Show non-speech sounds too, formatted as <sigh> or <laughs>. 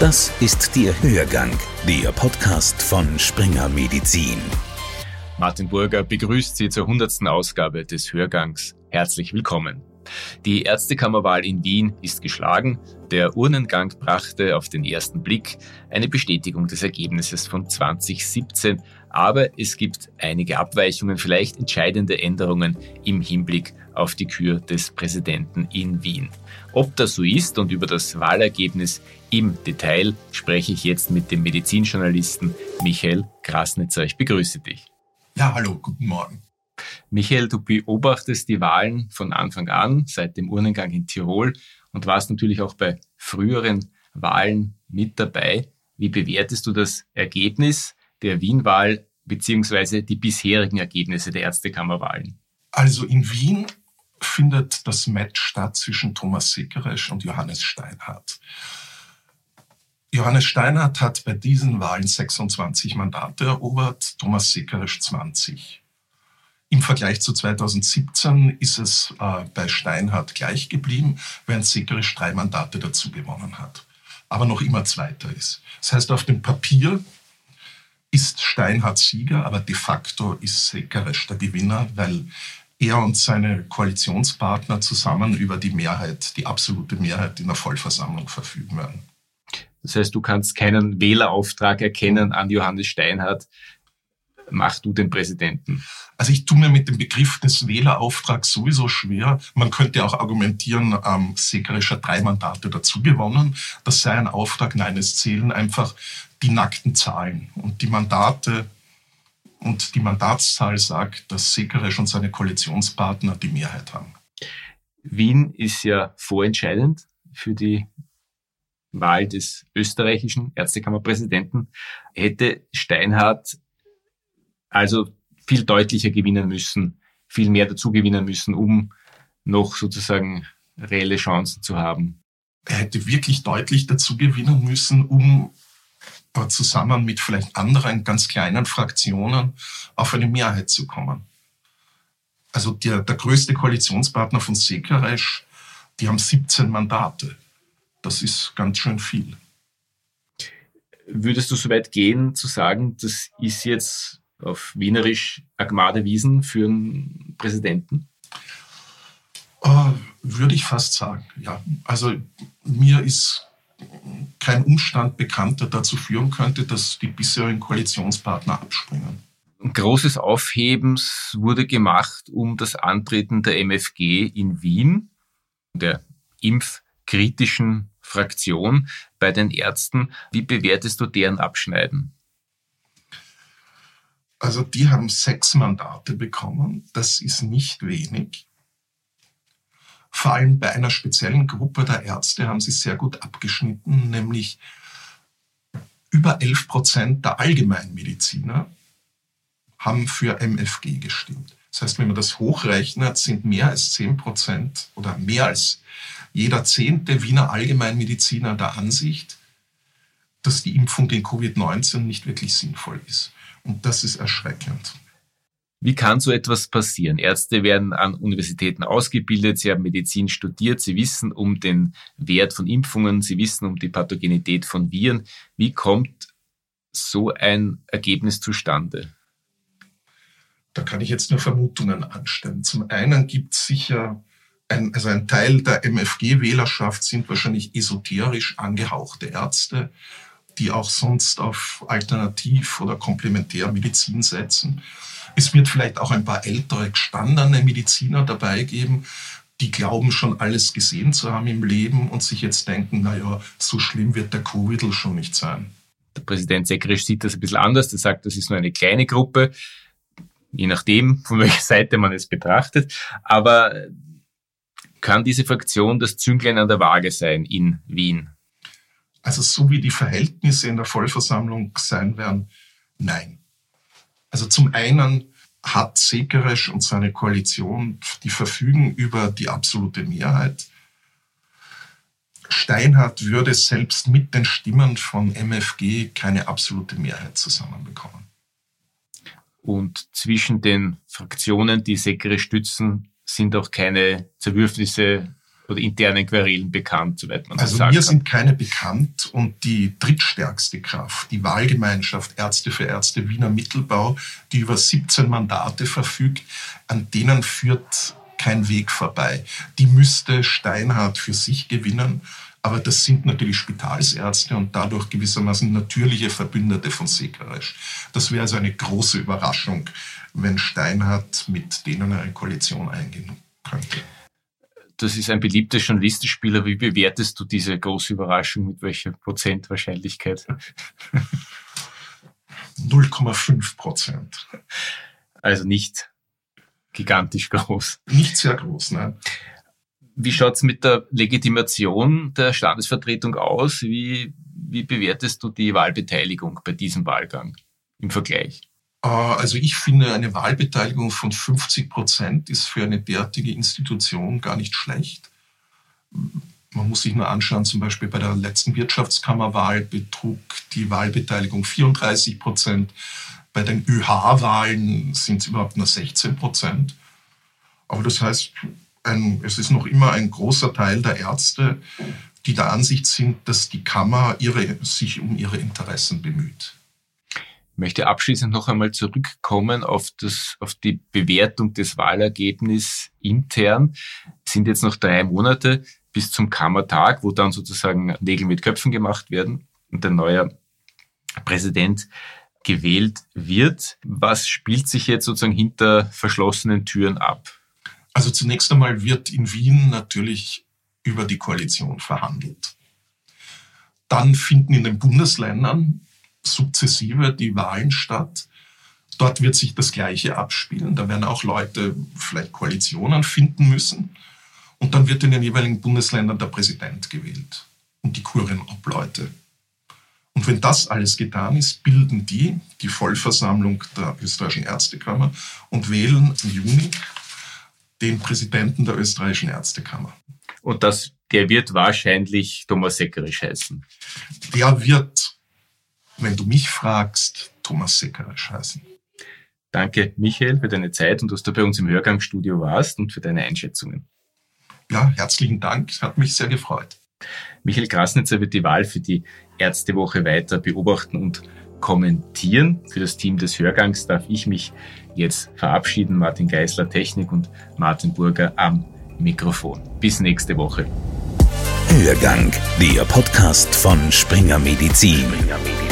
Das ist der Hörgang, der Podcast von Springer Medizin. Martin Burger begrüßt Sie zur 100. Ausgabe des Hörgangs. Herzlich willkommen. Die Ärztekammerwahl in Wien ist geschlagen. Der Urnengang brachte auf den ersten Blick eine Bestätigung des Ergebnisses von 2017, aber es gibt einige Abweichungen, vielleicht entscheidende Änderungen im Hinblick auf die Kür des Präsidenten in Wien. Ob das so ist und über das Wahlergebnis im Detail spreche ich jetzt mit dem Medizinjournalisten Michael Grasnitzer. Ich begrüße dich. Ja, hallo, guten Morgen. Michael, du beobachtest die Wahlen von Anfang an, seit dem Urnengang in Tirol und warst natürlich auch bei früheren Wahlen mit dabei. Wie bewertest du das Ergebnis der Wien-Wahl beziehungsweise die bisherigen Ergebnisse der Ärztekammerwahlen? Also in Wien findet das Match statt zwischen Thomas Sekeresch und Johannes Steinhardt. Johannes Steinhardt hat bei diesen Wahlen 26 Mandate erobert, Thomas Sekeresch 20. Im Vergleich zu 2017 ist es äh, bei Steinhardt gleich geblieben, während Sekeresch drei Mandate dazu gewonnen hat, aber noch immer Zweiter ist. Das heißt, auf dem Papier ist Steinhardt Sieger, aber de facto ist Sekeresch der Gewinner, weil er und seine Koalitionspartner zusammen über die Mehrheit, die absolute Mehrheit in der Vollversammlung verfügen werden. Das heißt, du kannst keinen Wählerauftrag erkennen an Johannes Steinhardt. Mach du den Präsidenten. Also ich tue mir mit dem Begriff des Wählerauftrags sowieso schwer. Man könnte auch argumentieren, ähm, hat drei Mandate dazu gewonnen. Das sei ein Auftrag. Nein, es zählen einfach die nackten Zahlen. Und die Mandate und die Mandatszahl sagt, dass Sekeresch und seine Koalitionspartner die Mehrheit haben. Wien ist ja vorentscheidend für die Wahl des österreichischen Ärztekammerpräsidenten. Hätte Steinhardt also viel deutlicher gewinnen müssen, viel mehr dazu gewinnen müssen, um noch sozusagen reelle Chancen zu haben. Er hätte wirklich deutlich dazu gewinnen müssen, um zusammen mit vielleicht anderen ganz kleinen Fraktionen auf eine Mehrheit zu kommen. Also der, der größte Koalitionspartner von Sekeresch, die haben 17 Mandate. Das ist ganz schön viel. Würdest du so weit gehen, zu sagen, das ist jetzt auf Wienerisch Agmade Wiesen für einen Präsidenten? Uh, würde ich fast sagen, ja. Also mir ist kein Umstand bekannt, der dazu führen könnte, dass die bisherigen Koalitionspartner abspringen. Ein großes Aufhebens wurde gemacht um das Antreten der MFG in Wien, der impfkritischen Fraktion bei den Ärzten. Wie bewertest du deren Abschneiden? Also die haben sechs Mandate bekommen. Das ist nicht wenig. Vor allem bei einer speziellen Gruppe der Ärzte haben sie sehr gut abgeschnitten, nämlich über 11 Prozent der Allgemeinmediziner haben für MFG gestimmt. Das heißt, wenn man das hochrechnet, sind mehr als 10 Prozent oder mehr als jeder zehnte Wiener Allgemeinmediziner der Ansicht, dass die Impfung gegen Covid-19 nicht wirklich sinnvoll ist. Und das ist erschreckend. Wie kann so etwas passieren? Ärzte werden an Universitäten ausgebildet, sie haben Medizin studiert, sie wissen um den Wert von Impfungen, sie wissen um die Pathogenität von Viren. Wie kommt so ein Ergebnis zustande? Da kann ich jetzt nur Vermutungen anstellen. Zum einen gibt es sicher, ein, also ein Teil der MFG-Wählerschaft sind wahrscheinlich esoterisch angehauchte Ärzte, die auch sonst auf Alternativ- oder Komplementärmedizin setzen. Es wird vielleicht auch ein paar ältere, gestandene Mediziner dabei geben, die glauben schon alles gesehen zu haben im Leben und sich jetzt denken, naja, so schlimm wird der Covid schon nicht sein. Der Präsident Sekrisch sieht das ein bisschen anders. Er sagt, das ist nur eine kleine Gruppe, je nachdem, von <laughs> welcher Seite man es betrachtet. Aber kann diese Fraktion das Zünglein an der Waage sein in Wien? Also so wie die Verhältnisse in der Vollversammlung sein werden, nein. Also zum einen hat Sekeresch und seine Koalition, die verfügen über die absolute Mehrheit. Steinhardt würde selbst mit den Stimmen von MFG keine absolute Mehrheit zusammenbekommen. Und zwischen den Fraktionen, die Sekere stützen, sind auch keine Zerwürfnisse oder internen Querelen bekannt, soweit man also das sagen mir kann? sind keine bekannt und die drittstärkste Kraft, die Wahlgemeinschaft Ärzte für Ärzte Wiener Mittelbau, die über 17 Mandate verfügt, an denen führt kein Weg vorbei. Die müsste Steinhardt für sich gewinnen, aber das sind natürlich Spitalsärzte und dadurch gewissermaßen natürliche Verbündete von Sekeresch. Das wäre also eine große Überraschung, wenn Steinhardt mit denen eine Koalition eingehen könnte. Das ist ein beliebter Journalistenspieler. Wie bewertest du diese große Überraschung? Mit welcher Prozentwahrscheinlichkeit? <laughs> 0,5 Prozent. Also nicht gigantisch groß. Nicht sehr groß, nein. Wie schaut's mit der Legitimation der Standesvertretung aus? Wie, wie bewertest du die Wahlbeteiligung bei diesem Wahlgang im Vergleich? Äh, Also ich finde, eine Wahlbeteiligung von 50 Prozent ist für eine derartige Institution gar nicht schlecht. Man muss sich nur anschauen, zum Beispiel bei der letzten Wirtschaftskammerwahl betrug die Wahlbeteiligung 34 Prozent. Bei den ÖH-Wahlen sind es überhaupt nur 16 Prozent. Aber das heißt, ein, es ist noch immer ein großer Teil der Ärzte, die der Ansicht sind, dass die Kammer ihre, sich um ihre Interessen bemüht. Möchte abschließend noch einmal zurückkommen auf, das, auf die Bewertung des Wahlergebnisses intern. Es sind jetzt noch drei Monate bis zum Kammertag, wo dann sozusagen Nägel mit Köpfen gemacht werden und der neue Präsident gewählt wird. Was spielt sich jetzt sozusagen hinter verschlossenen Türen ab? Also zunächst einmal wird in Wien natürlich über die Koalition verhandelt. Dann finden in den Bundesländern sukzessive die Wahlen statt. Dort wird sich das Gleiche abspielen. Da werden auch Leute vielleicht Koalitionen finden müssen. Und dann wird in den jeweiligen Bundesländern der Präsident gewählt und die Kurienobleute. Und wenn das alles getan ist, bilden die die Vollversammlung der österreichischen Ärztekammer und wählen im Juni den Präsidenten der österreichischen Ärztekammer. Und das, der wird wahrscheinlich Thomas Seckerisch heißen. Der wird, wenn du mich fragst, Thomas Seckerisch heißen. Danke, Michael, für deine Zeit und dass du bei uns im Hörgangsstudio warst und für deine Einschätzungen. Ja, herzlichen Dank. Hat mich sehr gefreut. Michael Krasnitzer wird die Wahl für die Ärztewoche weiter beobachten und kommentieren. Für das Team des Hörgangs darf ich mich jetzt verabschieden. Martin Geisler Technik und Martin Burger am Mikrofon. Bis nächste Woche. Hörgang, der Podcast von Springer Medizin. Springer Medizin.